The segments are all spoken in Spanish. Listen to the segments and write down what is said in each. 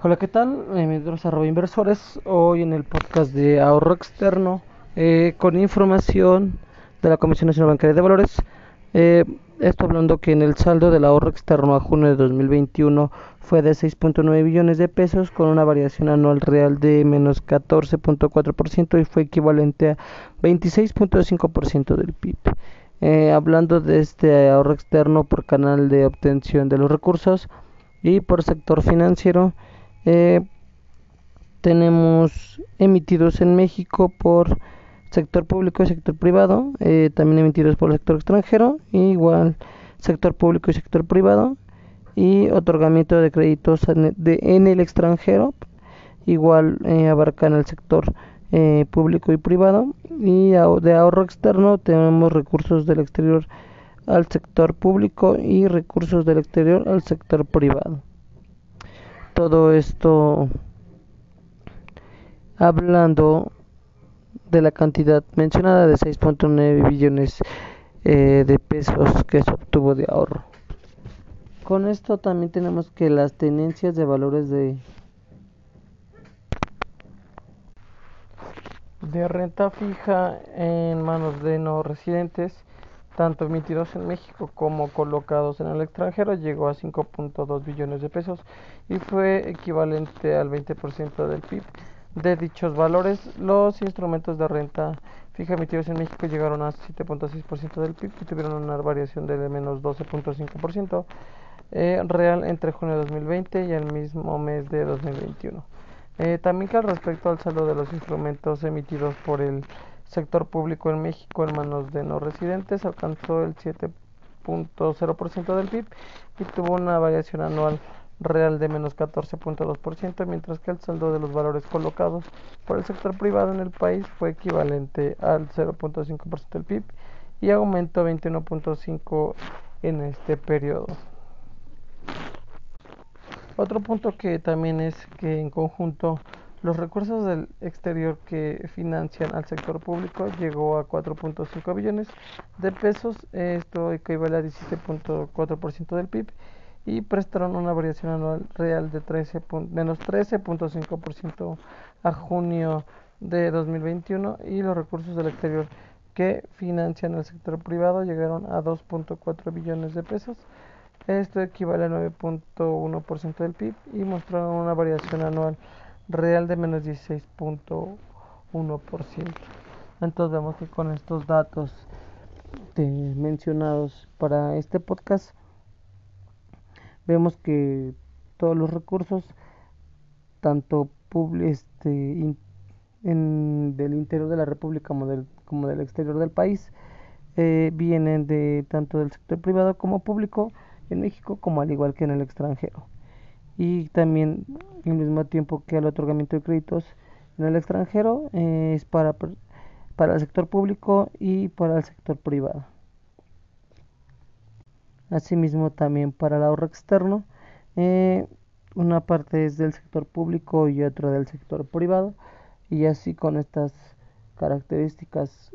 Hola, ¿qué tal? Eh, bienvenidos a Inversores. Hoy en el podcast de ahorro externo eh, con información de la Comisión Nacional Bancaria de Valores. Eh, esto hablando que en el saldo del ahorro externo a junio de 2021 fue de 6.9 billones de pesos con una variación anual real de menos 14.4% y fue equivalente a 26.5% del PIB. Eh, hablando de este ahorro externo por canal de obtención de los recursos y por sector financiero, eh, tenemos emitidos en México por sector público y sector privado, eh, también emitidos por el sector extranjero, igual sector público y sector privado, y otorgamiento de créditos en, el extranjero, igual eh, abarcan el sector eh, público y privado, y de ahorro externo tenemos recursos del exterior al sector público y recursos del exterior al sector privado todo esto hablando de la cantidad mencionada de 6.9 billones eh, de pesos que se obtuvo de ahorro. Con esto también tenemos que las tenencias de valores de de renta fija en manos de no residentes tanto emitidos en México como colocados en el extranjero, llegó a 5.2 billones de pesos y fue equivalente al 20% del PIB. De dichos valores, los instrumentos de renta fija emitidos en México llegaron a 7.6% del PIB y tuvieron una variación de menos 12.5% eh, real entre junio de 2020 y el mismo mes de 2021. Eh, también que respecto al saldo de los instrumentos emitidos por el sector público en México en manos de no residentes alcanzó el 7.0% del PIB y tuvo una variación anual real de menos 14.2%, mientras que el saldo de los valores colocados por el sector privado en el país fue equivalente al 0.5% del PIB y aumentó 21.5% en este periodo. Otro punto que también es que en conjunto los recursos del exterior que financian al sector público llegó a 4.5 billones de pesos, esto equivale a 17.4% del PIB y prestaron una variación anual real de 13 menos 13.5% a junio de 2021 y los recursos del exterior que financian al sector privado llegaron a 2.4 billones de pesos. Esto equivale a 9.1% del PIB y mostraron una variación anual real de menos 16.1%. Entonces vemos que con estos datos mencionados para este podcast, vemos que todos los recursos, tanto este, en, del interior de la República como del, como del exterior del país, eh, vienen de tanto del sector privado como público en México como al igual que en el extranjero y también al mismo tiempo que el otorgamiento de créditos en el extranjero eh, es para, para el sector público y para el sector privado. Asimismo también para el ahorro externo, eh, una parte es del sector público y otra del sector privado y así con estas características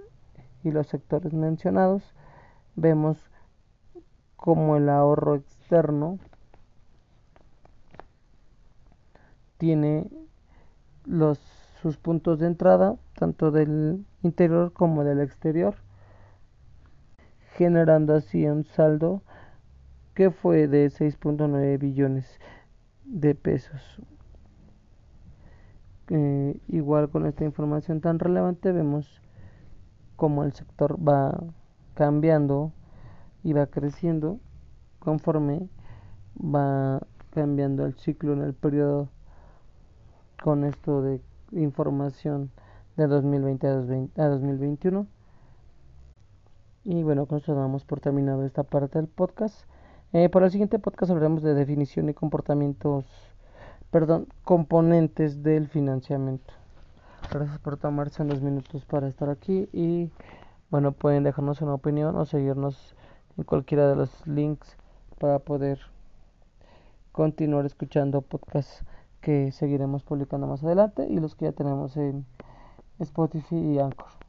y los sectores mencionados vemos como el ahorro externo tiene sus puntos de entrada, tanto del interior como del exterior, generando así un saldo que fue de 6.9 billones de pesos. Eh, igual con esta información tan relevante vemos cómo el sector va cambiando y va creciendo conforme va cambiando el ciclo en el periodo con esto de información de 2020 a, 2021. Y bueno, con esto damos por terminado esta parte del podcast. Eh, para el siguiente podcast hablaremos de definición y comportamientos, perdón, componentes del financiamiento. Gracias por tomarse unos minutos para estar aquí y bueno, pueden dejarnos una opinión o seguirnos en cualquiera de los links para poder continuar escuchando podcasts que seguiremos publicando más adelante y los que ya tenemos en Spotify y Anchor.